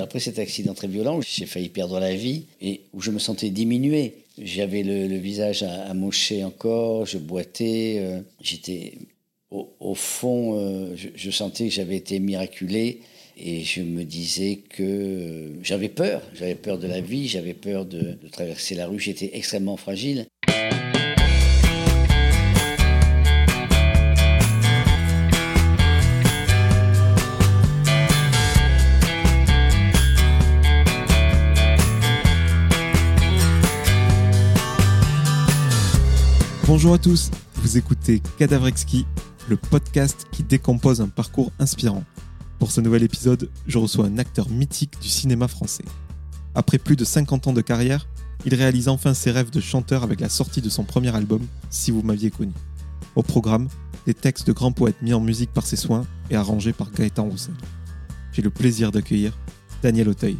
Après cet accident très violent, où j'ai failli perdre la vie et où je me sentais diminué. J'avais le, visage à, à, encore, je boitais, euh, j'étais au, fond, euh, je, sentais que j'avais été miraculé et je me disais que euh, j'avais peur, j'avais peur de la vie, j'avais peur de traverser la rue, j'étais extrêmement fragile. Bonjour à tous, vous écoutez Cadavrexki, le podcast qui décompose un parcours inspirant. Pour ce nouvel épisode, je reçois un acteur mythique du cinéma français. Après plus de 50 ans de carrière, il réalise enfin ses rêves de chanteur avec la sortie de son premier album, Si vous m'aviez connu. Au programme, des textes de grands poètes mis en musique par ses soins et arrangés par Gaëtan Roussel. J'ai le plaisir d'accueillir Daniel Auteuil.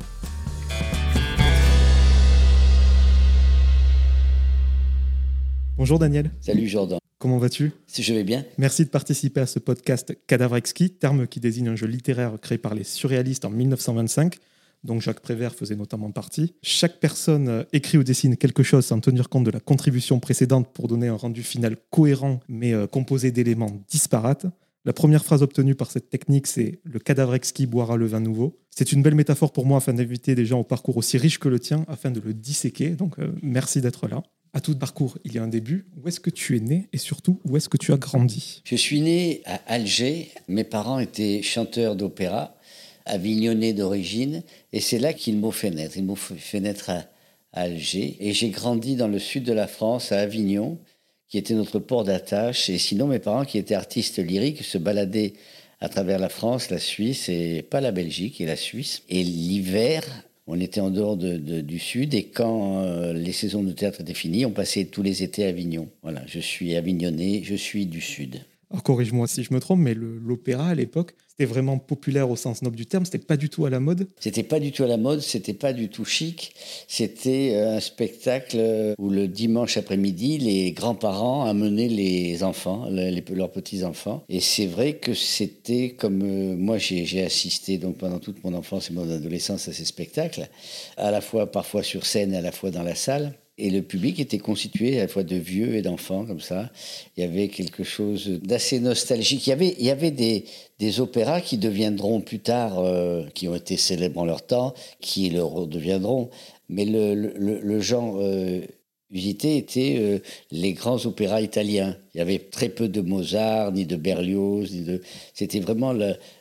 Bonjour Daniel. Salut Jordan. Comment vas-tu? Si je vais bien. Merci de participer à ce podcast Cadavre exquis, terme qui désigne un jeu littéraire créé par les surréalistes en 1925 dont Jacques Prévert faisait notamment partie. Chaque personne euh, écrit ou dessine quelque chose sans tenir compte de la contribution précédente pour donner un rendu final cohérent mais euh, composé d'éléments disparates. La première phrase obtenue par cette technique, c'est Le cadavre exquis boira le vin nouveau. C'est une belle métaphore pour moi afin d'inviter des gens au parcours aussi riche que le tien, afin de le disséquer. Donc euh, merci d'être là à tout parcours, il y a un début. Où est-ce que tu es né et surtout où est-ce que tu as grandi? Je suis né à Alger. Mes parents étaient chanteurs d'opéra, avignonnais d'origine, et c'est là qu'ils m'ont fait naître. Ils m'ont fait naître à Alger. Et j'ai grandi dans le sud de la France, à Avignon, qui était notre port d'attache. Et sinon, mes parents, qui étaient artistes lyriques, se baladaient à travers la France, la Suisse, et pas la Belgique, et la Suisse. Et l'hiver, on était en dehors du sud et quand euh, les saisons de théâtre étaient finies, on passait tous les étés à Avignon. Voilà, je suis avignonné, je suis du sud. Alors corrige-moi si je me trompe, mais l'opéra à l'époque, c'était vraiment populaire au sens noble du terme, c'était pas du tout à la mode C'était pas du tout à la mode, c'était pas du tout chic. C'était euh, un spectacle où le dimanche après-midi, les grands-parents amenaient les enfants, leurs petits-enfants. Et c'est vrai que c'était comme euh, moi j'ai assisté donc pendant toute mon enfance et mon adolescence à ces spectacles, à la fois parfois sur scène, à la fois dans la salle. Et le public était constitué à la fois de vieux et d'enfants, comme ça. Il y avait quelque chose d'assez nostalgique. Il y avait, des, opéras qui deviendront plus tard, euh, qui ont été célèbres en leur temps, qui le redeviendront. Mais le, genre euh, usité était euh, les grands opéras italiens. Il y avait très peu de Mozart, ni de Berlioz. C'était vraiment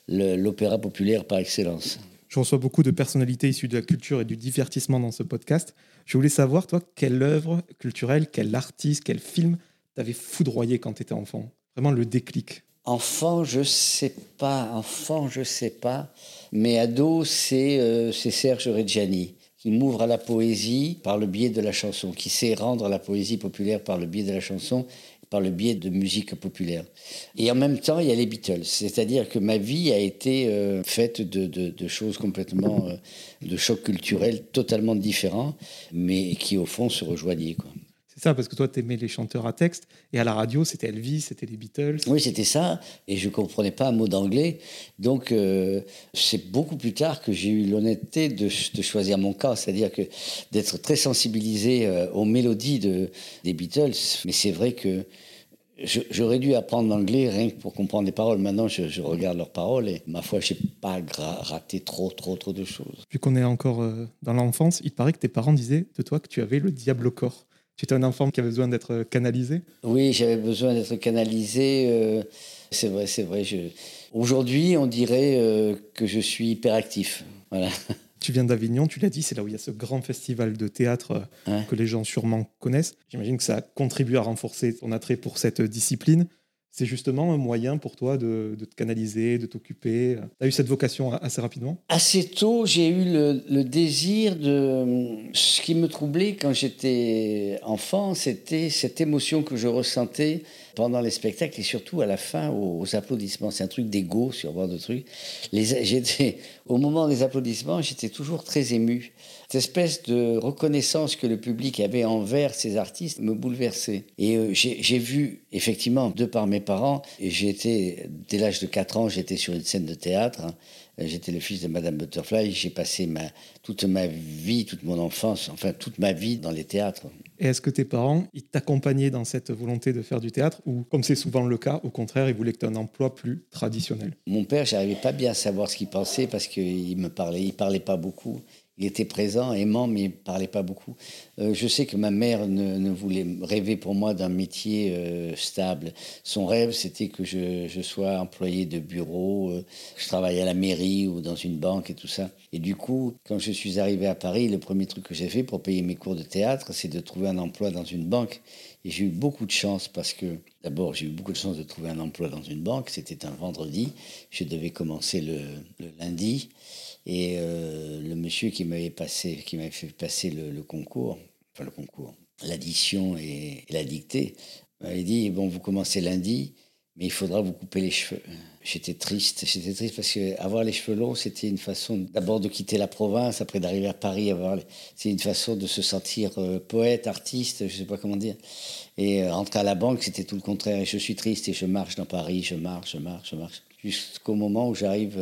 l'opéra populaire par excellence. Je reçois beaucoup de personnalités issues de la culture et du divertissement dans ce podcast. Je voulais savoir, toi, quelle œuvre culturelle, quel artiste, quel film t'avait foudroyé quand tu étais enfant? Vraiment le déclic. Enfant, je sais pas. Enfant, je sais pas. Mais ado, c'est euh, Serge Reggiani qui m'ouvre à la poésie par le biais de la chanson, qui sait rendre la poésie populaire par le biais de la chanson par le biais de musique populaire. Et en même temps, il y a les Beatles. C'est-à-dire que ma vie a été euh, faite de, choses complètement, euh, de chocs culturels totalement différents, mais qui au fond se rejoignaient. Quoi. C'est ça, parce que toi, tu aimais les chanteurs à texte, et à la radio, c'était Elvis, c'était les Beatles. Oui, c'était ça, et je ne comprenais pas un mot d'anglais. Donc, euh, c'est beaucoup plus tard que j'ai eu l'honnêteté de, choisir mon cas, c'est-à-dire que d'être très sensibilisé euh, aux mélodies de, des Beatles. Mais c'est vrai que J'aurais dû apprendre l'anglais rien que pour comprendre les paroles. Maintenant, je, regarde leurs paroles et ma foi, je n'ai pas raté trop, trop, trop de choses. Vu qu'on est encore euh, dans l'enfance, il paraît que tes parents disaient de toi que tu avais le diable au corps. Tu étais un enfant qui avait besoin d'être canalisé? Oui, j'avais besoin d'être canalisé. Euh, c'est vrai, c'est vrai. Aujourd'hui, on dirait euh, que je suis hyperactif. Voilà. Tu viens d'Avignon, tu l'as dit, c'est là où il y a ce grand festival de théâtre euh, que les gens sûrement connaissent. J'imagine que ça contribue à renforcer ton attrait pour cette discipline c'est justement un moyen pour toi de, te canaliser, de t'occuper. Tu as eu cette vocation assez rapidement? Assez tôt, j'ai eu le, désir de... Ce qui me troublait quand j'étais enfant, c'était cette émotion que je ressentais pendant les spectacles et surtout à la fin aux, applaudissements. C'est un truc d'ego sur bord de trucs. Les, au moment des applaudissements, j'étais toujours très ému cette espèce de reconnaissance que le public avait envers ces artistes me bouleversait. Et euh, j'ai vu, effectivement, de par mes parents, et été, dès l'âge de 4 ans, j'étais sur une scène de théâtre, hein, J'étais le fils de Madame Butterfly. J'ai passé ma, toute ma vie, toute mon enfance, enfin toute ma vie dans les théâtres. Et est-ce que tes parents, ils t'accompagnaient dans cette volonté de faire du théâtre ou, comme c'est souvent le cas, au contraire, ils voulaient que tu aies un emploi plus traditionnel? Mon père, j'arrivais pas bien à savoir ce qu'il pensait parce qu'il me parlait, il parlait pas beaucoup. Il était présent, aimant, mais il parlait pas beaucoup. Euh, je sais que ma mère ne, voulait rêver pour moi d'un métier euh, stable. Son rêve, c'était que je, sois employé de bureau, euh, que je travaille à la mairie ou dans une banque et tout ça. Et du coup, quand je suis arrivé à Paris, le premier truc que j'ai fait pour payer mes cours de théâtre, c'est de trouver un emploi dans une banque. Et j'ai eu beaucoup de chance parce que, d'abord, j'ai eu beaucoup de chance de trouver un emploi dans une banque. C'était un vendredi. Je devais commencer le, lundi. Et euh, le monsieur qui m'avait passé, qui m'avait fait passer le, concours, enfin le concours, l'addition et, la dictée, m'avait dit bon, vous commencez lundi, mais il faudra vous couper les cheveux. J'étais triste, j'étais triste parce que avoir les cheveux longs, c'était une façon d'abord de quitter la province, après d'arriver à Paris, avoir, c'est une façon de se sentir euh, poète, artiste, je sais pas comment dire. Et euh, rentrer à la banque, c'était tout le contraire. Et je suis triste et je marche dans Paris, je marche, je marche, je marche, jusqu'au moment où j'arrive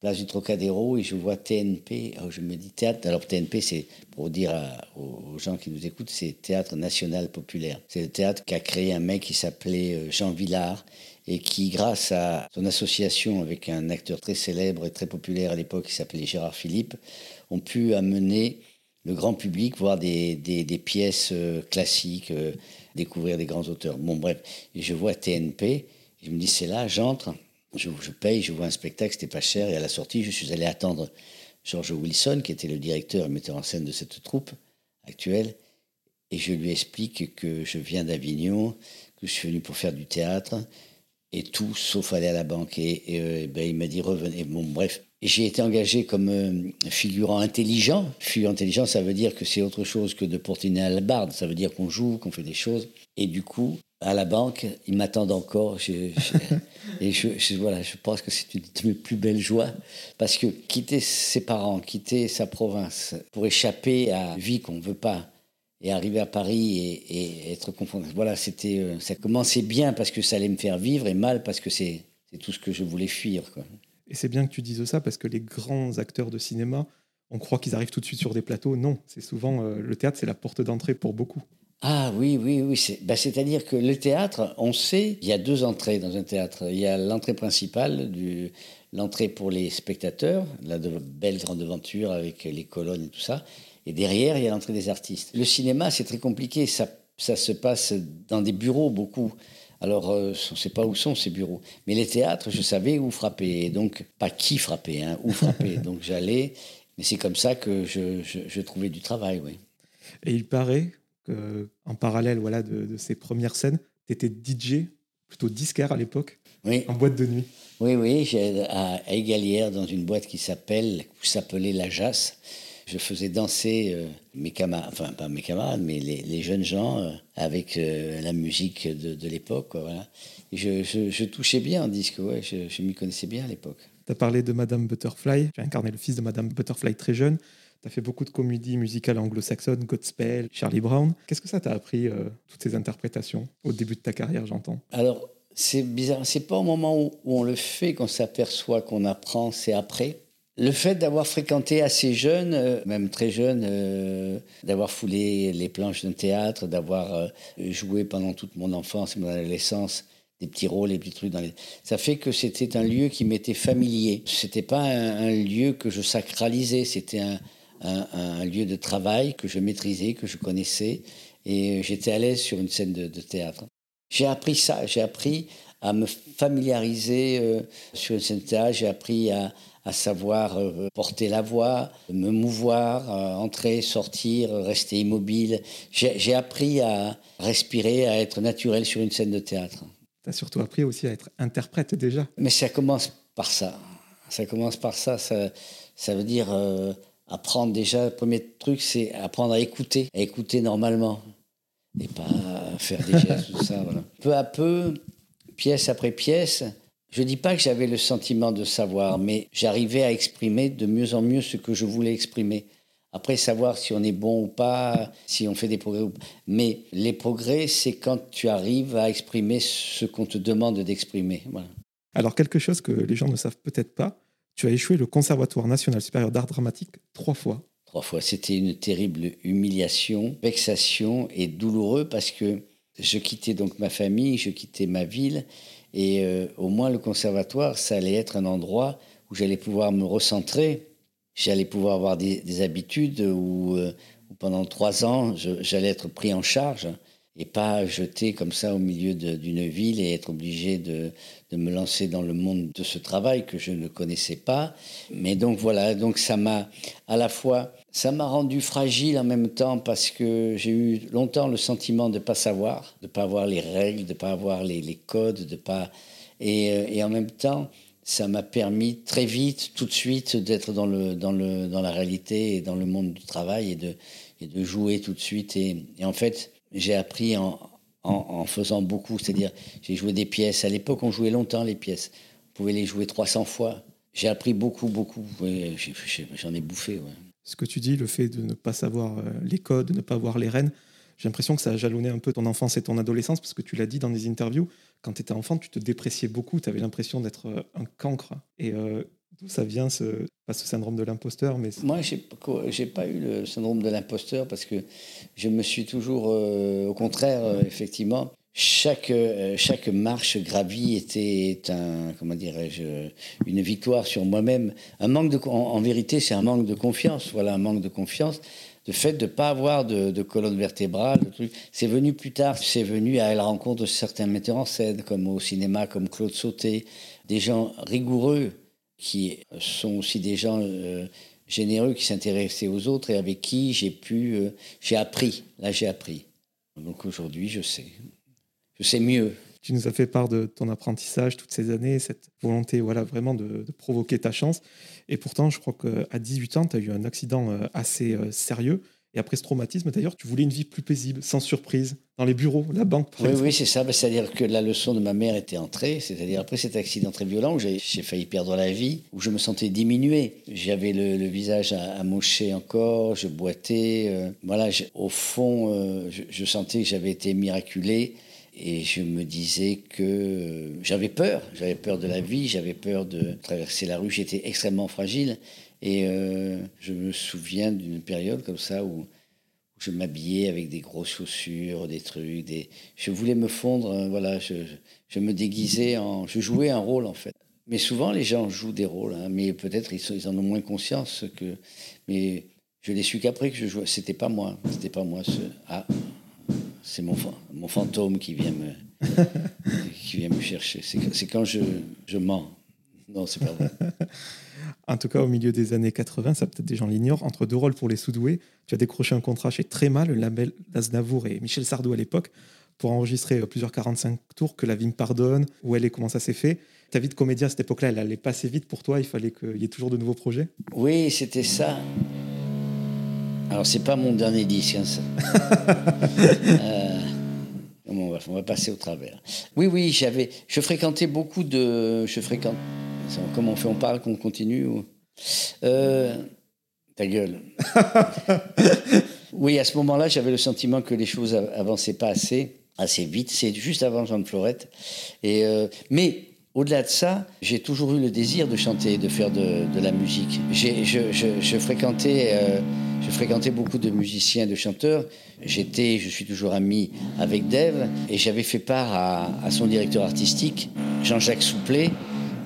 place du Trocadéro et je vois TNP. Oh, je me dis théâtre. Alors TNP, c'est pour dire aux gens qui nous écoutent, c'est Théâtre National Populaire. C'est le théâtre qu'a créé un mec qui s'appelait euh, Jean Villard et qui, grâce à son association avec un acteur très célèbre et très populaire à l'époque qui s'appelait Gérard Philippe, ont pu amener le grand public voir des, des, pièces euh, classiques, euh, découvrir des grands auteurs. Bon, bref, je vois TNP, je me dis c'est là, j'entre. Je, paye, je vois un spectacle, c'était pas cher, et à la sortie, je suis allé attendre George Wilson, qui était le directeur et metteur en scène de cette troupe actuelle, et je lui explique que je viens d'Avignon, que je suis venu pour faire du théâtre, et tout sauf aller à la banque. Et, euh, ben, il m'a dit revenez. Bon, bref. J'ai été engagé comme euh, figurant intelligent. Figurant intelligent, ça veut dire que c'est autre chose que de porter une barde. Ça veut dire qu'on joue, qu'on fait des choses. Et du coup, à la banque, ils m'attendent encore. et je, voilà, je pense que c'est une de mes plus belles joies. Parce que quitter ses parents, quitter sa province, pour échapper à une vie qu'on ne veut pas, et arriver à Paris et, être confronté. Voilà, c'était, euh, ça commençait bien parce que ça allait me faire vivre et mal parce que c'est, tout ce que je voulais fuir. Et c'est bien que tu dises ça parce que les grands acteurs de cinéma, on croit qu'ils arrivent tout de suite sur des plateaux. Non, c'est souvent euh, le théâtre, c'est la porte d'entrée pour beaucoup. Ah oui, oui, oui. Bah, c'est-à-dire que le théâtre, on sait, il y a deux entrées dans un théâtre. Il y a l'entrée principale, du, l'entrée pour les spectateurs, la de, belle grande aventure avec les colonnes et tout ça. Et derrière, il y a l'entrée des artistes. Le cinéma, c'est très compliqué. Ça, ça se passe dans des bureaux beaucoup. Alors, euh, on ne sait pas où sont ces bureaux. Mais les théâtres, je savais où frapper. donc, pas qui frapper, hein, où frapper. donc, j'allais. Mais c'est comme ça que je, je, trouvais du travail, oui. Et il paraît qu'en parallèle voilà, de, ces premières scènes, tu étais DJ, plutôt disquaire à l'époque, oui. en boîte de nuit. Oui, oui, à, Égalière, dans une boîte qui s'appelle, s'appelait La Jasse je faisais danser euh, mes camarades, enfin pas mes camarades, mais les, jeunes gens euh, avec euh, la musique de, l'époque. Voilà. je, touchais bien en disque, ouais, je, m'y connaissais bien à l'époque. Tu as parlé de Madame Butterfly, tu as incarné le fils de Madame Butterfly très jeune. Tu as fait beaucoup de comédies musicales anglo-saxonnes, Godspell, Charlie Brown. Qu'est-ce que ça t'a appris, toutes ces interprétations, au début de ta carrière, j'entends? Alors, c'est bizarre, c'est pas au moment où on le fait qu'on s'aperçoit qu'on apprend, c'est après. Le fait d'avoir fréquenté assez jeune, euh, même très jeune, euh, d'avoir foulé les planches d'un théâtre, d'avoir euh, joué pendant toute mon enfance et mon adolescence des petits rôles, des petits trucs. Ça fait que c'était un lieu qui m'était familier. C'était pas un, lieu que je sacralisais, c'était un, un, lieu de travail que je maîtrisais, que je connaissais, et j'étais à l'aise sur une scène de, de théâtre. J'ai appris ça, j'ai appris à me familiariser sur une scène de théâtre, j'ai appris à, à savoir euh, porter la voix, me mouvoir, euh, entrer, sortir, rester immobile. J'ai appris à respirer, à être naturel sur une scène de théâtre. Tu as surtout appris aussi à être interprète déjà. Mais ça commence par ça. Ça commence par ça. Ça, ça veut dire euh, apprendre déjà. Le premier truc, c'est apprendre à écouter, à écouter normalement. Et pas faire des gestes, tout ça. Peu à peu, pièce après pièce, je ne dis pas que j'avais le sentiment de savoir, mais j'arrivais à exprimer de mieux en mieux ce que je voulais exprimer. Après, savoir si on est bon ou pas, si on fait des progrès ou pas. Mais les progrès, c'est quand tu arrives à exprimer ce qu'on te demande d'exprimer. Alors, quelque chose que les gens ne savent peut-être pas, Tu as échoué le Conservatoire national supérieur d'art dramatique trois fois. Trois fois. C'était une terrible humiliation, vexation et douloureux parce que je quittais donc ma famille, je quittais ma ville et euh, au moins le conservatoire, ça allait être un endroit où j'allais pouvoir me recentrer, j'allais pouvoir avoir des, habitudes euh, où, pendant trois ans, j'allais être pris en charge et pas jeté comme ça au milieu d'une ville et être obligé de, de, me lancer dans le monde de ce travail que je ne connaissais pas. Mais donc voilà, donc ça m'a à la fois, ça m'a rendu fragile en même temps parce que j'ai eu longtemps le sentiment de ne pas savoir, de ne pas avoir les règles, de ne pas avoir les, codes, de pas... Et, euh, et en même temps, ça m'a permis très vite, tout de suite, d'être dans, le, dans, le, dans la réalité et dans le monde du travail et de, et de jouer tout de suite. Et en fait, j'ai appris en, en, faisant beaucoup. C'est-à-dire, j'ai joué des pièces. À l'époque, on jouait longtemps les pièces. On pouvait les jouer 300 fois. J'ai appris beaucoup, beaucoup. J'en ai bouffé. Ce que tu dis, le fait de ne pas savoir euh, les codes, de ne pas voir les rênes, j'ai l'impression que ça a jalonné un peu ton enfance et ton adolescence, parce que tu l'as dit dans des interviews, quand tu étais enfant, tu te dépréciais beaucoup, tu avais l'impression d'être euh, un cancre. Euh, Ça vient, ce, pas syndrome de l'imposteur mais Moi, je n'ai pas eu le syndrome de l'imposteur parce que je me suis toujours, euh, au contraire, euh, effectivement, chaque, euh, chaque marche gravie était un, comment une victoire sur moi-même. Un manque de, en, vérité, c'est un manque de confiance. Voilà, un manque de confiance. Le fait de ne pas avoir de colonne vertébrale, c'est venu plus tard. C'est venu à la rencontre de certains metteurs en scène, comme au cinéma, comme Claude Sauté, des gens rigoureux qui sont aussi des gens euh, généreux qui s'intéressaient aux autres et avec qui j'ai pu, euh, j'ai appris. Là, j'ai appris. Donc aujourd'hui, je sais. Je sais mieux. Tu nous as fait part de ton apprentissage toutes ces années, cette volonté voilà, vraiment de, de provoquer ta chance. Et pourtant, je crois qu'à 18 ans, tu as eu un accident euh, assez sérieux. Et après ce traumatisme, d'ailleurs, tu voulais une vie plus paisible, sans surprise, dans les bureaux, la banque. oui, oui, c'est ça. Bah, c'est-à-dire que la leçon de ma mère était entrée. C'est-à-dire après cet accident très violent où j'ai failli perdre la vie, où je me sentais diminué. J'avais le, visage à, à, encore, je boitais. Euh, voilà, au fond, euh, je, sentais que j'avais été miraculé. Et je me disais que euh, j'avais peur, j'avais peur de la vie, j'avais peur de traverser la rue, j'étais extrêmement fragile. Et euh, je me souviens d'une période comme ça où, je m'habillais avec des grosses chaussures, des trucs. Des... Je voulais me fondre, euh, voilà, je, je, me déguisais en. Je jouais un rôle en fait. Mais souvent, les gens jouent des rôles, hein, mais peut-être ils, ils, en ont moins conscience que. Mais je l'ai su qu'après que je jouais. C'était pas moi. C'était pas moi. Ce... Ah, c'est mon, mon fantôme qui vient me, qui vient me chercher. C'est quand je, je mens. Non, c'est pas vrai. en tout cas, au milieu des années 80, ça peut-être des gens l'ignorent, entre deux rôles pour les Soudoués, tu as décroché un contrat chez Tréma, le label d'Aznavour et Michel Sardou à l'époque, pour enregistrer euh, plusieurs 45 tours, que la vie me pardonne, où elle est, comment ça s'est fait. Ta vie de comédien à cette époque-là, elle allait passer vite pour toi, il fallait qu'il y ait toujours de nouveaux projets? Oui, c'était ça. Alors, c'est pas mon dernier disque, hein, ça. euh, on, va, on va passer au travers. Oui, oui, j'avais, je fréquentais beaucoup de. Je fréquente, Comment on fait On parle qu'on continue euh, Ta gueule. oui, à ce moment-là, j'avais le sentiment que les choses avançaient pas assez, assez vite. C'est juste avant Jean de Florette. Et, euh, mais au-delà de ça, j'ai toujours eu le désir de chanter, de faire de, la musique. Je, fréquentais, euh, je fréquentais beaucoup de musiciens, de chanteurs. J'étais, je suis toujours ami avec Dave, et j'avais fait part à, son directeur artistique, Jean-Jacques Souplet,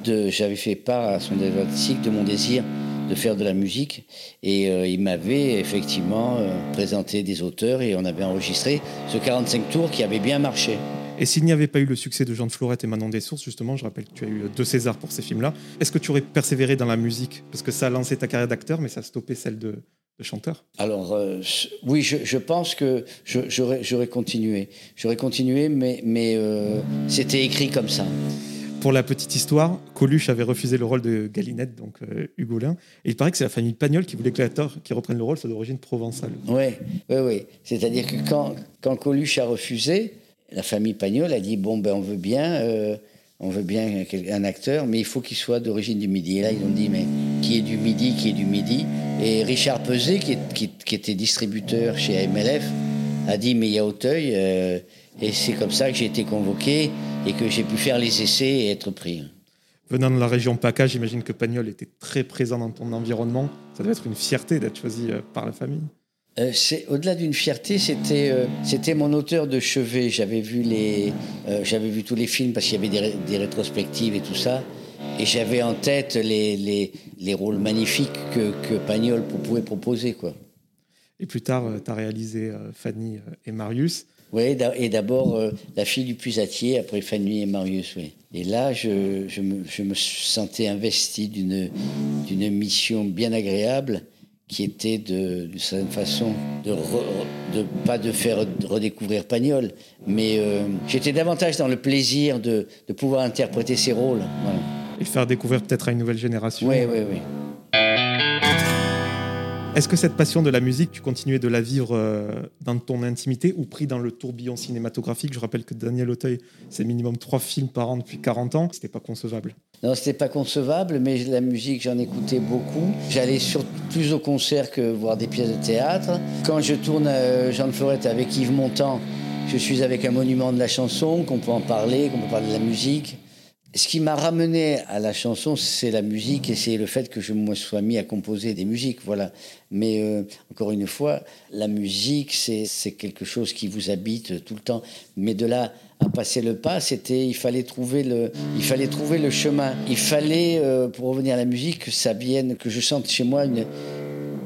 j'avais fait part à son diagnostic de mon désir de faire de la musique. Et euh, il m'avait effectivement euh, présenté des auteurs et on avait enregistré ce 45 tours qui avait bien marché. Et s'il n'y avait pas eu le succès de Jean de Florette et Manon des Sources, justement, je rappelle que tu as eu deux Césars pour ces films-là, est-ce que tu aurais persévéré dans la musique? Parce que ça a lancé ta carrière d'acteur, mais ça a stoppé celle de, chanteur Alors, euh, oui, je, pense que j'aurais continué. J'aurais continué, mais, mais c'était écrit comme ça. Pour la petite histoire, Coluche avait refusé le rôle de Galinette, donc euh, Hugolin. Et il paraît que c'est la famille Pagnol qui voulait que l'acteur qui reprenne le rôle soit d'origine provençale. Oui, oui, oui. C'est-à-dire que quand, quand Coluche a refusé, la famille Pagnol a dit bon, ben, on veut bien. Euh, on veut bien un acteur, mais il faut qu'il soit d'origine du Midi. Et là, ils ont dit, mais qui est du Midi, qui est du Midi? Et Richard Peset, qui, était distributeur chez AMLF, a dit, mais il y a Auteuil, euh, et c'est comme ça que j'ai été convoqué et que j'ai pu faire les essais et être pris. Venant de la région PACA, j'imagine que Pagnol était très présent dans ton environnement. Ça devait être une fierté d'être choisi par la famille. Euh, au-delà d'une fierté, c'était euh, c'était mon auteur de chevet. J'avais vu les euh, j'avais vu tous les films parce qu'il y avait des, rétrospectives et tout ça, et j'avais en tête les, les, les, rôles magnifiques que, que Pagnol pouvait proposer quoi. Et plus tard, tu as réalisé Fanny et Marius. Oui, et d'abord La fille du pusatier, après Fanny et Marius, oui. Et là, je, je, me, je me sentais investi d'une mission bien agréable qui était de, d'une certaine façon de, de, pas de faire redécouvrir Pagnol, mais euh, j'étais davantage dans le plaisir de, de pouvoir interpréter ses rôles. Et faire découvrir peut-être à une nouvelle génération. Oui, oui, oui. Est-ce que cette passion de la musique, tu continuais de la vivre euh, dans ton intimité ou pris dans le tourbillon cinématographique? Je rappelle que Daniel Auteuil, c'est minimum trois films par an depuis 40 ans. C'était pas concevable. Non, c'était pas concevable, mais la musique, j'en écoutais beaucoup. J'allais sur plus au concert que voir des pièces de théâtre. Quand je tourne euh, Jean de Florette avec Yves Montand, je suis avec un monument de la chanson, qu'on peut en parler, qu'on peut parler de la musique. Ce qui m'a ramené à la chanson, c'est la musique et c'est le fait que je me sois mis à composer des musiques. Voilà. Mais euh, encore une fois, la musique, c'est quelque chose qui vous habite tout le temps. Mais de là à passer le pas, c'était il fallait trouver le, il fallait trouver le chemin. Il fallait, euh, pour revenir à la musique, que ça vienne, que je sente chez moi une,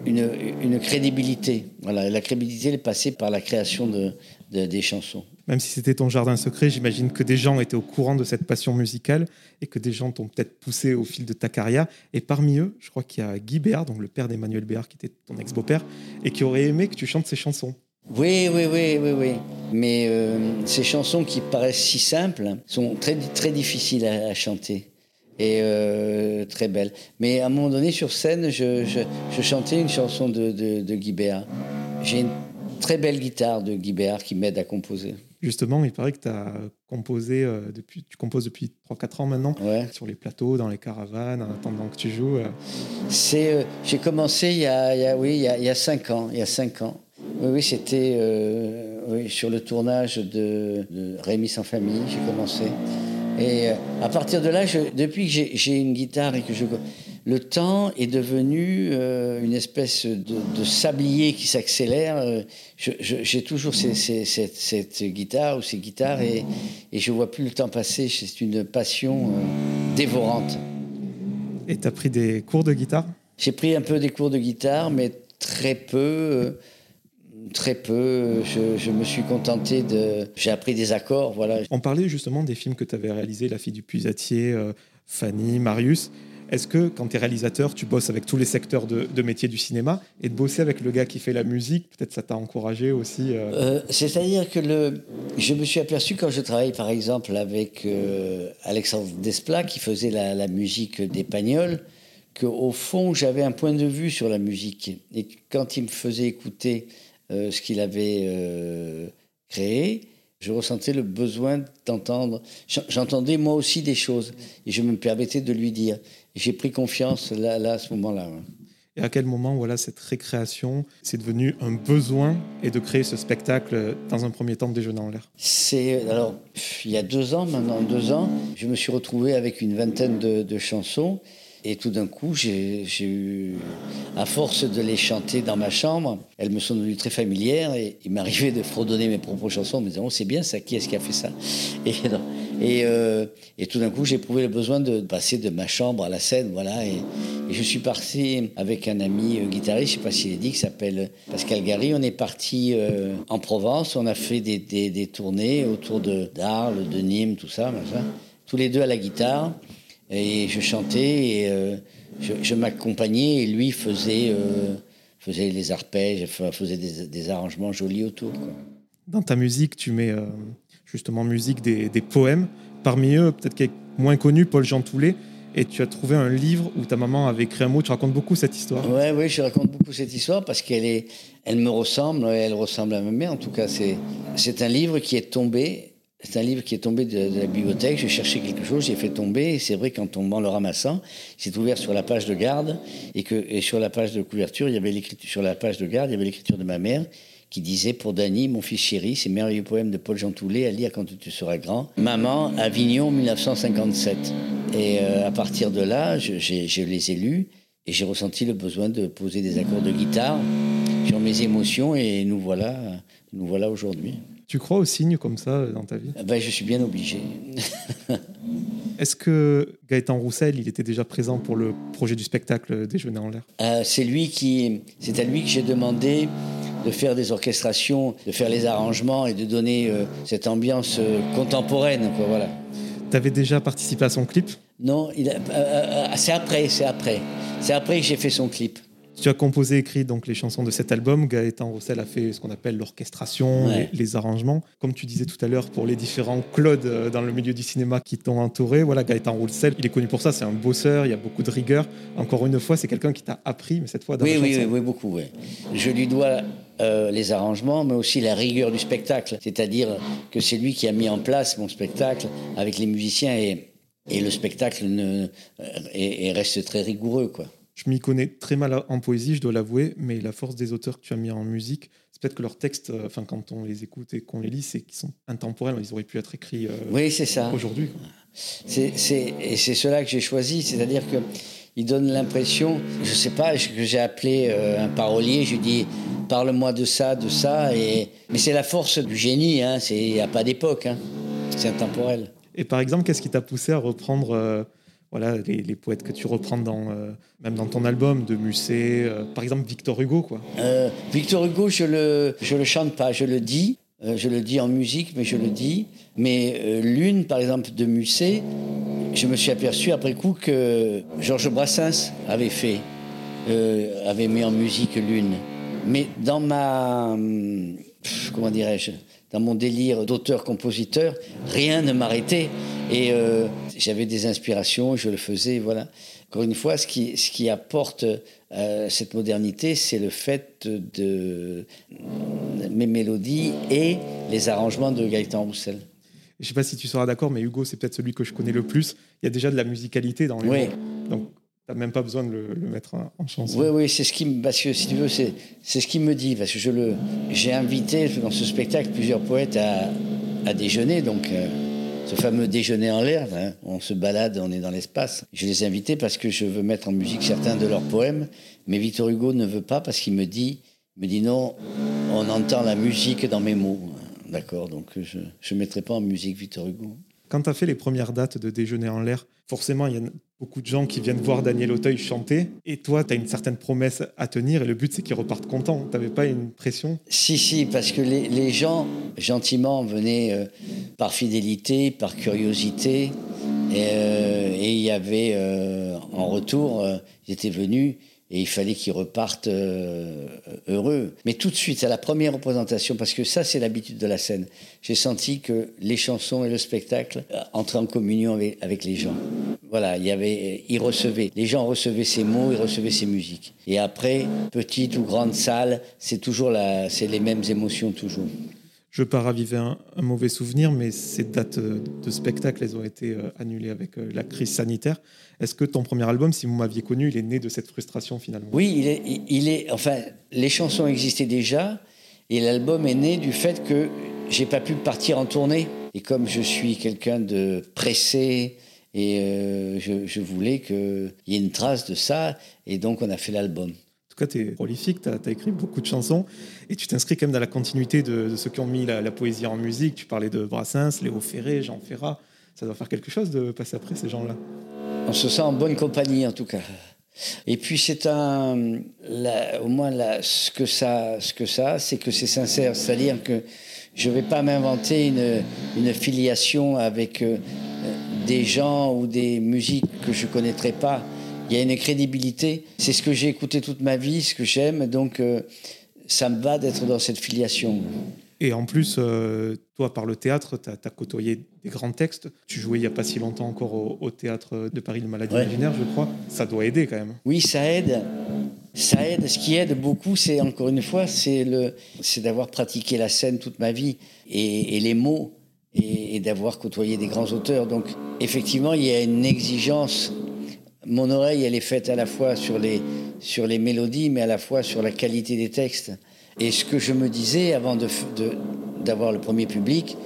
une, crédibilité. Voilà. La crédibilité est passée par la création de, des chansons. Même si c'était ton jardin secret, j'imagine que des gens étaient au courant de cette passion musicale et que des gens t'ont peut-être poussé au fil de ta carrière. Et parmi eux, je crois qu'il y a Guy Béard, donc le père d'Emmanuel Béard, qui était ton ex-beau-père, et qui aurait aimé que tu chantes ses chansons. Oui, oui, oui, oui, oui. Mais euh, ces chansons qui paraissent si simples sont très, très difficiles à, chanter et euh, très belles. Mais à un moment donné, sur scène, je, chantais une chanson de Guy Béard. J'ai une très belle guitare de Guy Béard qui m'aide à composer. Justement, il paraît que tu as composé euh, depuis, tu composes depuis 3-4 ans maintenant, sur les plateaux, dans les caravanes, en attendant que tu joues. Euh. C'est, euh, j'ai commencé il y, a, il y a, oui, il y a, il y a 5 ans. Il y a 5 ans. Oui, oui c'était oui, sur le tournage de, de Rémi sans famille, j'ai commencé. Et à partir de là, je, depuis que j'ai une guitare et que je le temps est devenu euh, une espèce de, sablier qui s'accélère. Euh, j'ai toujours cette, guitare ou ces guitares et, et je vois plus le temps passer. C'est une passion euh, dévorante. Et tu as pris des cours de guitare? J'ai pris un peu des cours de guitare, mais très peu. Très peu, je, me suis contenté de... J'ai appris des accords, voilà. On parlait justement des films que tu avais réalisés, La fille du pusatier, Fanny, Marius. Est-ce que quand tu es réalisateur, tu bosses avec tous les secteurs de, de, métier du cinéma et de bosser avec le gars qui fait la musique, peut-être ça t'a encouragé aussi euh euh, C'est-à-dire que le, je me suis aperçu quand je travaille par exemple avec euh, Alexandre Desplat qui faisait la, la musique des Pagnols, qu'au fond j'avais un point de vue sur la musique. Et quand il me faisait écouter ce qu'il avait créé, je ressentais le besoin d'entendre. J'entendais moi aussi des choses et je me permettais de lui dire. J'ai pris confiance là, là à ce moment-là. Et à quel moment, voilà, cette récréation, c'est devenu un besoin et de créer ce spectacle dans un premier temps de déjeuner en l'air? C'est alors il y a deux ans, maintenant deux ans, je me suis retrouvé avec une vingtaine de, de chansons et tout d'un coup, j'ai eu, à force de les chanter dans ma chambre, elles me sont devenues très familières et il m'arrivait de fredonner mes propres chansons en me disant, oh, c'est bien ça, qui est-ce qui a fait ça? Et, euh, tout d'un coup, j'ai éprouvé le besoin de passer de ma chambre à la scène, voilà. Et, je suis parti avec un ami euh, guitariste, je sais pas s'il est dit, qui s'appelle Pascal Gary. On est parti euh, en Provence, on a fait des, des, des tournées autour d'Arles, de Nîmes, tout ça, tous les deux à la guitare. Et je chantais et euh, je, m'accompagnais et lui faisait, euh, faisait les arpèges, faisait des, arrangements jolis autour. Dans ta musique, tu mets euh, justement musique des, des, poèmes. Parmi eux, peut-être est moins connu, Paul Jean Toulet. Et tu as trouvé un livre où ta maman avait écrit un mot. Tu racontes beaucoup cette histoire. Oui, ouais, je raconte beaucoup cette histoire parce qu'elle est, elle me ressemble. Elle ressemble à ma mère. En tout cas, c'est, c'est un livre qui est tombé c'est un livre qui est tombé de, la bibliothèque. Je cherchais quelque chose, j'ai fait tomber. Et c'est vrai qu'en tombant le ramassant, c'est ouvert sur la page de garde et que sur la page de couverture, il y avait l'écriture sur la page de garde, il y avait l'écriture de ma mère qui disait pour Dany, mon fils chéri, ces merveilleux poèmes de Paul Jean Toulet à lire quand tu seras grand. Maman, Avignon, 1957. Et euh, à partir de là, je, je les ai lus et j'ai ressenti le besoin de poser des accords de guitare sur mes émotions et nous voilà, nous voilà aujourd'hui. Tu crois aux signes comme ça dans ta vie? Ben, Je suis bien obligé. Est-ce que Gaëtan Roussel, il était déjà présent pour le projet du spectacle Déjeuner en l'air? Euh, C'est lui qui, c'est à lui que j'ai demandé de faire des orchestrations, de faire les arrangements et de donner euh, cette ambiance euh, contemporaine. Quoi, voilà. Tu avais déjà participé à son clip? Non, c'est après, c'est après. C'est après que j'ai fait son clip. Tu as composé, écrit donc les chansons de cet album. Gaëtan Roussel a fait ce qu'on appelle l'orchestration, les, arrangements. Comme tu disais tout à l'heure, pour les différents Claude euh, dans le milieu du cinéma qui t'ont entouré, voilà, Gaëtan Roussel, il est connu pour ça. C'est un bosseur, il y a beaucoup de rigueur. Encore une fois, c'est quelqu'un qui t'a appris, mais cette fois dans oui, oui, oui, oui, beaucoup. Oui. Je lui dois euh, les arrangements, mais aussi la rigueur du spectacle. C'est-à-dire que c'est lui qui a mis en place mon spectacle avec les musiciens et, et le spectacle ne, et, euh, et reste très rigoureux, quoi. Je m'y connais très mal en poésie, je dois l'avouer, mais la force des auteurs que tu as mis en musique, c'est peut-être que leurs textes, euh, enfin, quand on les écoute et qu'on les lit, c'est qu'ils sont intemporels. Ils auraient pu être écrits euh, oui, c'est ça. aujourd'hui. C'est, et c'est cela que j'ai choisi, c'est-à-dire que il donne l'impression, je sais pas, que j'ai appelé euh, un parolier, je lui dis parle-moi de ça, de ça, et mais c'est la force du génie, hein, il n'y a pas d'époque, hein, c'est intemporel. Et par exemple, qu'est-ce qui t'a poussé à reprendre voilà, les, poètes que tu reprends euh, même dans ton album, de Musset, euh, par exemple Victor Hugo. Quoi. Euh, Victor Hugo, je le, je le chante pas, je le dis. je le dis en musique, mais je le dis. Mais l'une, par exemple, de Musset, je me suis aperçu après coup que Georges Brassens avait fait, avait mis en musique l'une. Mais dans ma, comment dirais-je, dans mon délire d'auteur-compositeur, rien ne m'arrêtait. Et j'avais des inspirations, je le faisais, voilà. Encore une fois, ce qui, ce qui apporte euh, cette modernité, c'est le fait de mes mélodies et les arrangements de Gaëtan Roussel. Je ne sais pas si tu seras d'accord, mais Hugo, c'est peut-être celui que je connais le plus. Il y a déjà de la musicalité dans les oui. Donc, tu n'as même pas besoin de le, mettre en chanson. Oui, oui, c'est ce qui, parce que si tu veux, c'est, c'est ce qui me dit. Parce que je le, j'ai invité dans ce spectacle plusieurs poètes à, à déjeuner, donc. Euh, ce fameux déjeuner en l'air, hein. on se balade, on est dans l'espace. Je les ai invités parce que je veux mettre en musique certains de leurs poèmes, mais Victor Hugo ne veut pas parce qu'il me dit, me dit non, on entend la musique dans mes mots. D'accord, donc je ne mettrai pas en musique Victor Hugo. Quand tu as fait les premières dates de Déjeuner en l'air, forcément, il y a beaucoup de gens qui viennent voir Daniel Auteuil chanter. Et toi, tu as une certaine promesse à tenir. Et le but, c'est qu'ils repartent contents. Tu n'avais pas une pression? Si, si, parce que les, gens, gentiment, venaient euh, par fidélité, par curiosité. Et euh, il y avait, euh, en retour, ils étaient venus et il fallait qu'ils repartent euh, heureux. Mais tout de suite, à la première représentation, parce que ça, c'est l'habitude de la scène, j'ai senti que les chansons et le spectacle euh, entraient en communion avec, les gens. Voilà, il y avait, ils recevaient, les gens recevaient ces mots, ils recevaient ces musiques. Et après, petite ou grande salle, c'est toujours la, c'est les mêmes émotions toujours je veux pas raviver un, mauvais souvenir, mais ces dates euh, de spectacle, elles ont été euh, annulées avec euh, la crise sanitaire. Est-ce que ton premier album, si vous m'aviez connu, il est né de cette frustration finalement? Oui, il est, enfin, les chansons existaient déjà, et l'album est né du fait que j'ai pas pu partir en tournée. Et comme je suis quelqu'un de pressé, et je, voulais qu'il y ait une trace de ça, et donc on a fait l'album tout cas, tu es prolifique, tu as, écrit beaucoup de chansons et tu t'inscris quand même dans la continuité de, ceux qui ont mis la, poésie en musique. Tu parlais de Brassens, Léo Ferré, Jean Ferrat. Ça doit faire quelque chose de passer après ces gens-là. On se sent en bonne compagnie, en tout cas. Et puis c'est un, au moins ce que ça, ce c'est que c'est sincère, c'est-à-dire que je ne vais pas m'inventer une, une, filiation avec euh, des gens ou des musiques que je connaîtrais pas il y a une crédibilité. C'est ce que j'ai écouté toute ma vie, ce que j'aime, donc euh, ça me va d'être dans cette filiation. Et en plus, euh, toi, par le théâtre, tu as, côtoyé des grands textes. Tu jouais il n'y a pas si longtemps encore au, théâtre de Paris, de Maladie imaginaire, je crois. Ça doit aider quand même. Oui, ça aide. Ça aide. Ce qui aide beaucoup, c'est encore une fois, c'est d'avoir pratiqué la scène toute ma vie et, les mots et, et d'avoir côtoyé des grands auteurs. Donc, effectivement, il y a une exigence mon oreille, elle est faite à la fois sur les, sur les mélodies, mais à la fois sur la qualité des textes. Et ce que je me disais avant d'avoir le premier public,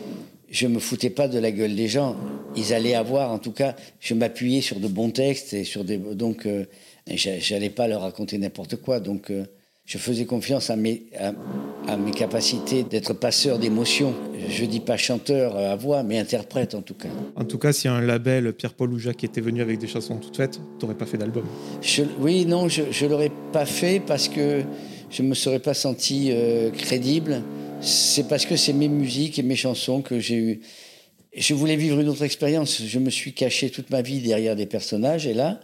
je me foutais pas de la gueule des gens. Ils allaient avoir, en tout cas, je m'appuyais sur de bons textes et sur des, donc euh, j'allais pas leur raconter n'importe quoi. Donc euh, je faisais confiance à mes, mes capacités d'être passeur d'émotions. Je dis pas chanteur à voix, mais interprète en tout cas. En tout cas, si un label Pierre-Paul ou Jacques était venu avec des chansons toutes faites, tu n'aurais pas fait d'album. Oui, non, je ne l'aurais pas fait parce que je ne me serais pas senti euh, crédible. C'est parce que c'est mes musiques et mes chansons que j'ai eu. Je voulais vivre une autre expérience. Je me suis caché toute ma vie derrière des personnages et là,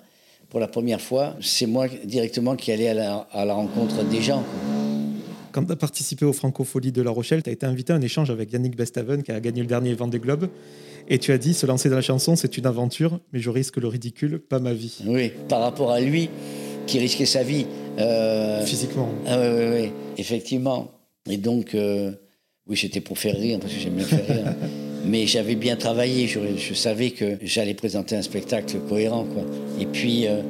pour la première fois, c'est moi directement qui allais à la, rencontre des gens. Quand tu as participé aux Francopholies de La Rochelle, tu as été invité à un échange avec Yannick Bestaven, qui a gagné le dernier Vendée Globe. Et tu as dit, se lancer dans la chanson, c'est une aventure, mais je risque le ridicule, pas ma vie. Oui, par rapport à lui, qui risquait sa vie. Euh, Physiquement. Ah oui, oui, oui, effectivement. Et donc, euh, oui, j'étais pour faire rire, parce que j'aime bien faire rire. Mais j'avais bien travaillé, je, savais que j'allais présenter un spectacle cohérent. Quoi. Et puis, euh,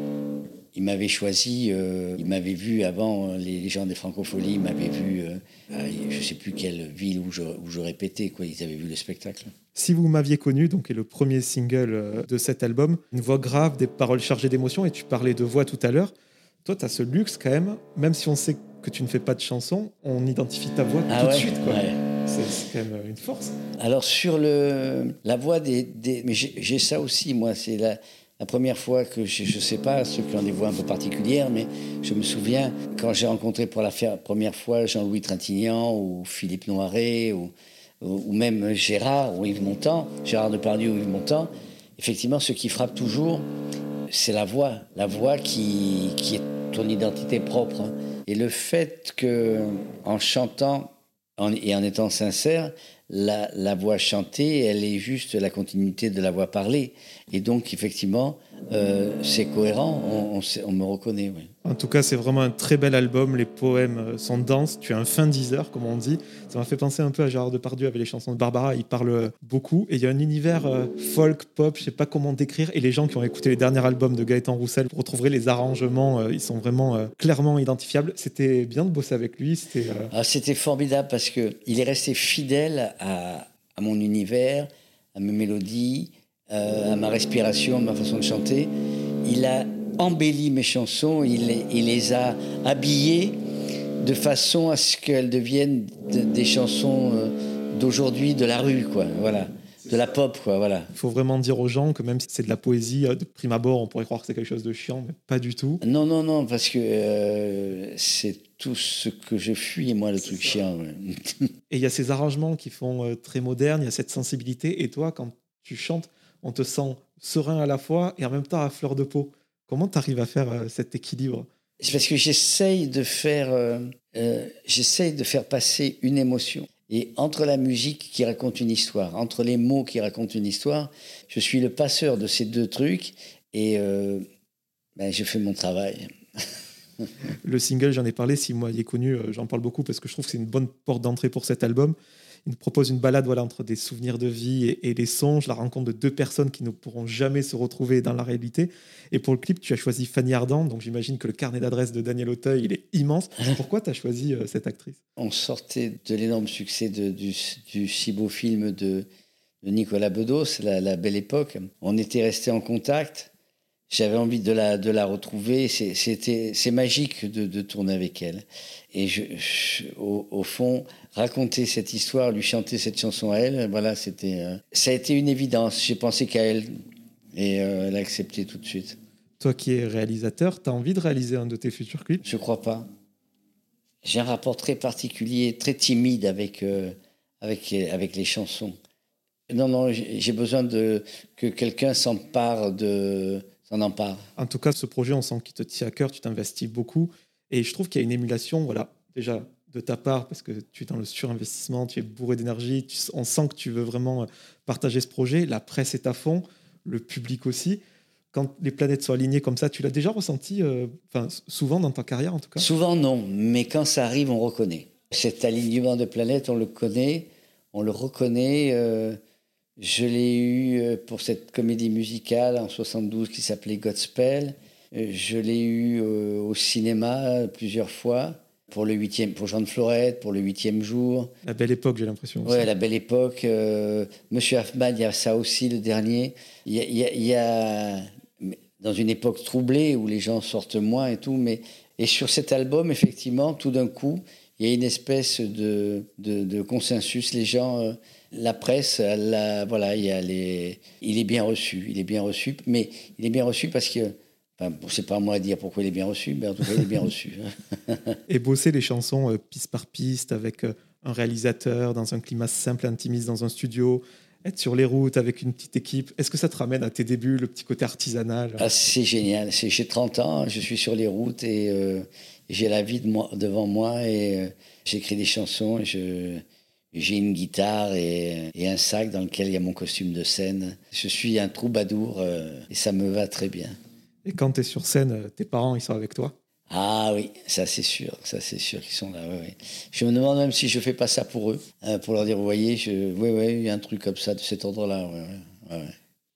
il m'avait choisi, euh, il m'avait vu avant, euh, les, gens des Francopholies m'avaient vu, je ne sais plus quelle ville où je, où répétais, quoi. ils avaient vu le spectacle. Si vous m'aviez connu, donc est le premier single de cet album, une voix grave, des paroles chargées d'émotions, et tu parlais de voix tout à l'heure, toi, tu as ce luxe quand même, même si on sait que tu ne fais pas de chansons, on identifie ta voix ah tout de suite. Quoi. C'est quand même une force. Alors sur le, la voix des... mais j'ai ça aussi, moi, c'est la, la première fois que, je ne sais pas, ceux qui ont des voix un peu particulières, mais je me souviens quand j'ai rencontré pour la première fois Jean-Louis Trintignant ou Philippe Noiret ou, même Gérard ou Yves Montand, Gérard Depardieu ou Yves Montand, effectivement, ce qui frappe toujours, c'est la voix, la voix qui, qui est ton identité propre. Hein. Et le fait que, en chantant et en étant sincère, la, voix chantée, elle est juste la continuité de la voix parlée. Et donc, effectivement, euh, c'est cohérent, on, on, me reconnaît. En tout cas, c'est vraiment un très bel album. Les poèmes euh, sont denses. Tu es un fin diseur, comme on dit. Ça m'a fait penser un peu à Gérard Depardieu avec les chansons de Barbara. Il parle beaucoup. Et il y a un univers euh, folk, pop, je sais pas comment décrire. Et les gens qui ont écouté les derniers albums de Gaëtan Roussel retrouveraient les arrangements. Ils sont vraiment clairement identifiables. C'était bien de bosser avec lui. C'était ah, formidable parce qu'il est resté fidèle à, à mon univers, à mes mélodies euh, à ma respiration, à ma façon de chanter. Il a embelli mes chansons, il, il les a habillées de façon à ce qu'elles deviennent des chansons euh, d'aujourd'hui, de la rue, quoi. Voilà. De la pop, quoi, voilà. Il faut vraiment dire aux gens que même si c'est de la poésie, euh, de prime abord, on pourrait croire que c'est quelque chose de chiant, mais pas du tout. Non, non, non, parce que c'est tout ce que je fuis, moi, le truc chiant. et il y a ces arrangements qui font très moderne, il y a cette sensibilité. Et toi, quand tu chantes, on te sent serein à la fois et en même temps à fleur de peau. Comment tu arrives à faire euh, cet équilibre? C'est parce que j'essaye de faire, euh, euh, j'essaye de faire passer une émotion. Et entre la musique qui raconte une histoire, entre les mots qui racontent une histoire, je suis le passeur de ces deux trucs et ben, je fais mon travail. le single, j'en ai parlé, si moi il est connu, j'en parle beaucoup parce que je trouve que c'est une bonne porte d'entrée pour cet album il nous propose une balade voilà, entre des souvenirs de vie et, et, des songes, la rencontre de deux personnes qui ne pourront jamais se retrouver dans la réalité. Et pour le clip, tu as choisi Fanny Ardant, donc j'imagine que le carnet d'adresses de Daniel Auteuil, il est immense. Pourquoi tu as choisi euh, cette actrice? On sortait de l'énorme succès de, du, du, si beau film de, Nicolas Bedos, la, la belle époque. On était restés en contact. J'avais envie de la, de la retrouver. C'est magique de, de, tourner avec elle. Et je, au, au, fond, raconter cette histoire, lui chanter cette chanson à elle, voilà, c'était, euh, ça a été une évidence. J'ai pensé qu'à elle et euh, elle a accepté tout de suite. Toi qui es réalisateur, tu as envie de réaliser un de tes futurs clips? Je crois pas. J'ai un rapport très particulier, très timide avec, euh, avec, avec les chansons. Non, non, j'ai besoin de, que quelqu'un s'empare de. Empare. En tout cas, ce projet, on sent qu'il te tient à cœur, tu t'investis beaucoup. Et je trouve qu'il y a une émulation, voilà, déjà de ta part parce que tu es dans le surinvestissement, tu es bourré d'énergie, on sent que tu veux vraiment euh, partager ce projet. La presse est à fond, le public aussi. Quand les planètes sont alignées comme ça, tu l'as déjà ressenti, euh, enfin souvent dans ta carrière en tout cas? Souvent non, mais quand ça arrive, on reconnaît. Cet alignement de planètes, on le connaît, on le reconnaît. Euh, Je l'ai eu euh, pour cette comédie musicale en 72 qui s'appelait Godspell. Euh, je l'ai eu euh, au cinéma plusieurs fois pour le huitième, pour Jean de Florette, pour le huitième jour. La belle époque, j'ai l'impression. Ouais, la belle époque. Monsieur Hoffman, il y a ça aussi, le dernier. Il y a, dans une époque troublée où les gens sortent moins et tout, mais et sur cet album, effectivement, tout d'un coup, il y a une espèce de, de, consensus. Les gens, euh, la presse, la, voilà, il, y a les, il est bien reçu. Il est bien reçu, mais il est bien reçu parce que. Enfin, c'est pas à moi à dire pourquoi il est bien reçu, mais en tout cas, il est bien reçu. Et bosser les chansons euh, piste par piste avec euh, un réalisateur dans un climat simple, intimiste dans un studio, être sur les routes avec une petite équipe. Est-ce que ça te ramène à tes débuts, le petit côté artisanal? Ah, C'est génial. J'ai 30 ans, je suis sur les routes et j'ai la vie de moi, devant moi et euh, j'écris des chansons. je, j'ai une guitare et, un sac dans lequel il y a mon costume de scène. Je suis un troubadour euh, et ça me va très bien. Et quand tu es sur scène, euh, tes parents, ils sont avec toi? Ah oui, ça c'est sûr, ça c'est sûr qu'ils sont là. Je me demande même si je fais pas ça pour eux, pour leur dire, vous voyez, je, oui, oui, il y a un truc comme ça de cet ordre-là.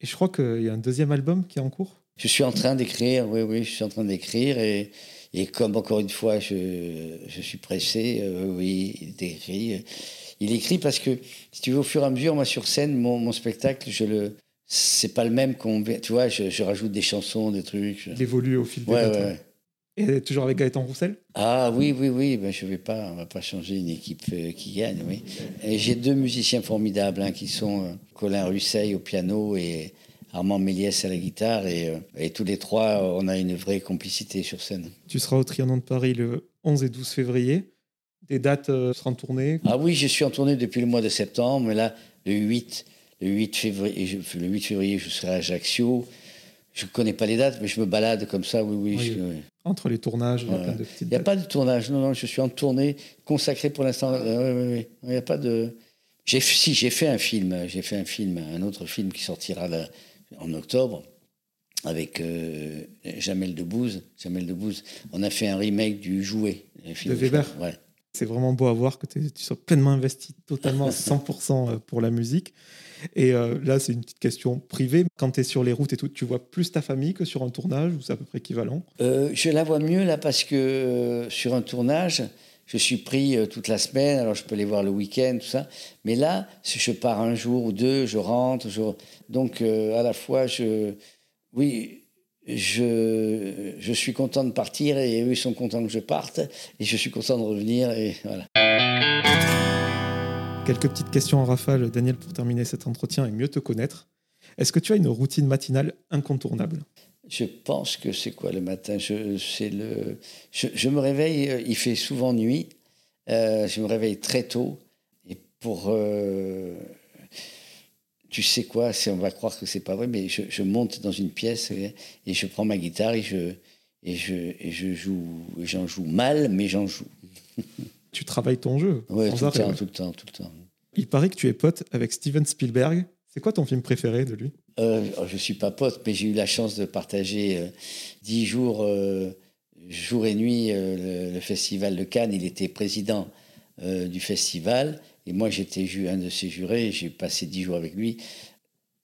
Et je crois qu'il y a un deuxième album qui est en cours? Je suis en train d'écrire, oui, oui, je suis en train d'écrire et et comme encore une fois, je, je suis pressé, euh, oui, il écrit. Il écrit parce que, si tu veux, au fur et à mesure, moi sur scène, mon, mon spectacle, je le, c'est pas le même qu'on, tu vois, je, je, rajoute des chansons, des trucs. Il évolue au fil des ouais, ouais. Et toujours avec Gaëtan Roussel? Ah oui, oui, oui. Ben, je vais pas, on va pas changer une équipe euh, qui gagne, oui. j'ai deux musiciens formidables hein, qui sont euh, Colin Russeil au piano et Armand Méliès à la guitare et, euh, et, tous les trois, on a une vraie complicité sur scène. Tu seras au Trianon de Paris le 11 et 12 février. Des dates euh, seront tournées? Ah oui, je suis en tournée depuis le mois de septembre, mais là, le 8, le 8 février, je, le 8 février, je serai à Ajaccio. Je ne connais pas les dates, mais je me balade comme ça, oui, oui. Entre les tournages, il a de n'y a pas de tournage, non, non, je suis en tournée consacrée pour l'instant. Euh, oui, oui, Il n'y a pas de... J'ai, si, j'ai fait un film, j'ai fait un film, un autre film qui sortira là, en octobre avec euh, Jamel Debbouze. Jamel Debbouze, on a fait un remake du Jouet. De Weber ouais. C'est vraiment beau à voir que tu sois pleinement investi, totalement 100% euh, pour la musique. Et euh, là, c'est une petite question privée. Quand tu es sur les routes et tout, tu vois plus ta famille que sur un tournage ou c'est à peu près équivalent? Je la vois mieux là parce que sur un tournage, je suis pris euh, toute la semaine, alors je peux les voir le week-end, tout ça. Mais là, si je pars un jour ou deux, je rentre. Donc, euh, à la fois, je, oui, je, je suis content de partir et eux, ils sont contents que je parte. Et je suis content de revenir. Et voilà. Quelques petites questions en rafale, Daniel, pour terminer cet entretien et mieux te connaître. Est-ce que tu as une routine matinale incontournable? Je pense que c'est quoi le matin? Je, le, je, me réveille, euh, il fait souvent nuit. Euh, je me réveille très tôt. Et pour. Euh, tu sais quoi On va croire que c'est pas vrai, mais je, monte dans une pièce et, je prends ma guitare et je, et je, et je joue. J'en joue mal, mais j'en joue. tu travailles ton jeu Oui, tout, le temps, tout le temps, tout le temps. Il paraît que tu es pote avec Steven Spielberg. C'est quoi ton film préféré de lui? Euh, Je ne suis pas pote, mais j'ai eu la chance de partager euh, dix jours, euh, jour et nuit, le, festival de Cannes. Il était président du festival. Et moi, j'étais un de ses jurés. J'ai passé dix jours avec lui.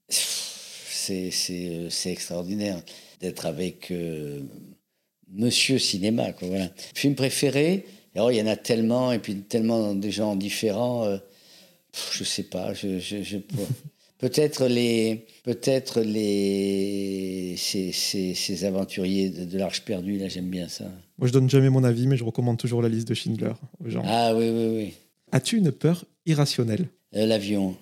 C'est extraordinaire d'être avec Monsieur Cinéma. Quoi, voilà. Film préféré? Il y en a tellement, et puis tellement de gens différents. je ne sais pas. Je, je, je Peut-être les, peut-être les, ces, ces, aventuriers de, l'Arche perdue, là, j'aime bien ça. Moi, je donne jamais mon avis, mais je recommande toujours la liste de Schindler aux gens. Ah oui, oui, oui. As-tu une peur irrationnelle? Euh, L'avion.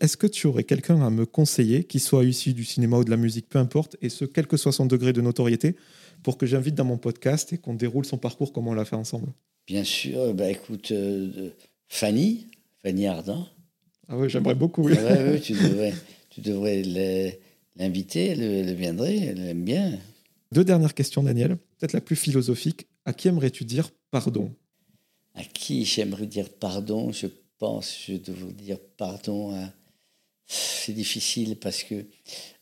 Est-ce que tu aurais quelqu'un à me conseiller, qui soit issu du cinéma ou de la musique, peu importe, et ce, quel que soit son degré de notoriété, pour que j'invite dans mon podcast et qu'on déroule son parcours comme on l'a fait ensemble? Bien sûr, bah écoute, euh, Fanny, Fanny Ardant. Ah oui, j'aimerais beaucoup. Oui. Ah tu devrais, tu devrais l'inviter, elle, viendrait, elle aime bien. Deux dernières questions, Daniel. Peut-être la plus philosophique. À qui aimerais-tu dire pardon? À qui j'aimerais dire pardon? Je pense, je devrais dire pardon à... C'est difficile parce que...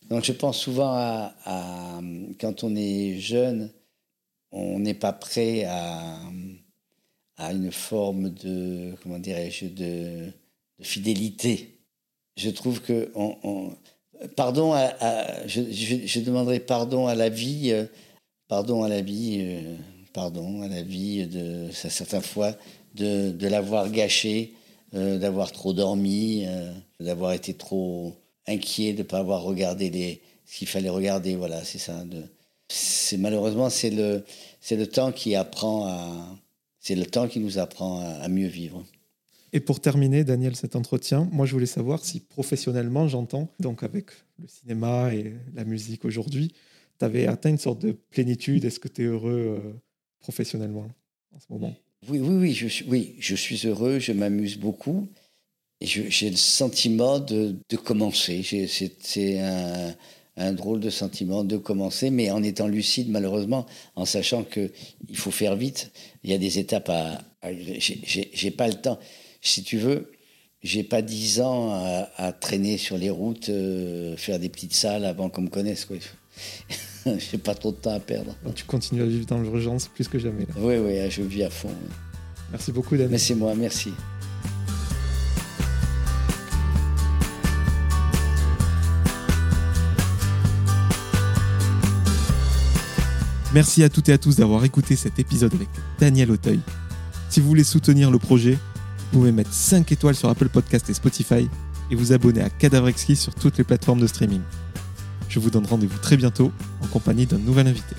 Donc je pense souvent à, à quand on est jeune, on n'est pas prêt à, à une forme de, comment dirais-je, de, fidélité. Je trouve que on, pardon à, je, demanderai pardon à la vie, euh, pardon à la vie, euh, pardon à la vie de certaines fois de, de l'avoir gâché, euh, d'avoir trop dormi, d'avoir été trop inquiet, de ne pas avoir regardé ce qu'il fallait regarder. Voilà, c'est ça. Malheureusement c'est le c'est le temps qui apprend à c'est le temps qui nous apprend à mieux vivre. Et pour terminer, Daniel, cet entretien, moi je voulais savoir si professionnellement, j'entends, donc avec le cinéma et la musique aujourd'hui, tu avais atteint une sorte de plénitude. Est-ce que tu es heureux euh, professionnellement en ce moment? Oui, oui, oui je, suis, oui, je suis heureux, je m'amuse beaucoup. J'ai le sentiment de, de commencer. C'est un, un, drôle de sentiment de commencer, mais en étant lucide, malheureusement, en sachant qu'il faut faire vite. Il y a des étapes à. à j'ai pas le temps si tu veux, j'ai pas dix ans à, traîner sur les routes, euh, faire des petites salles avant qu'on me connaisse. Quoi. j'ai pas trop de temps à perdre. tu continues à vivre dans l'urgence plus que jamais. Oui, oui, je vis à fond. Merci beaucoup, Damien. Mais c'est moi, merci. Merci à toutes et à tous d'avoir écouté cet épisode avec Daniel Auteuil. Si vous voulez soutenir le projet, vous pouvez mettre 5 étoiles sur Apple Podcast et Spotify et vous abonner à Cadavre sur toutes les plateformes de streaming. Je vous donne rendez-vous très bientôt en compagnie d'un nouvel invité.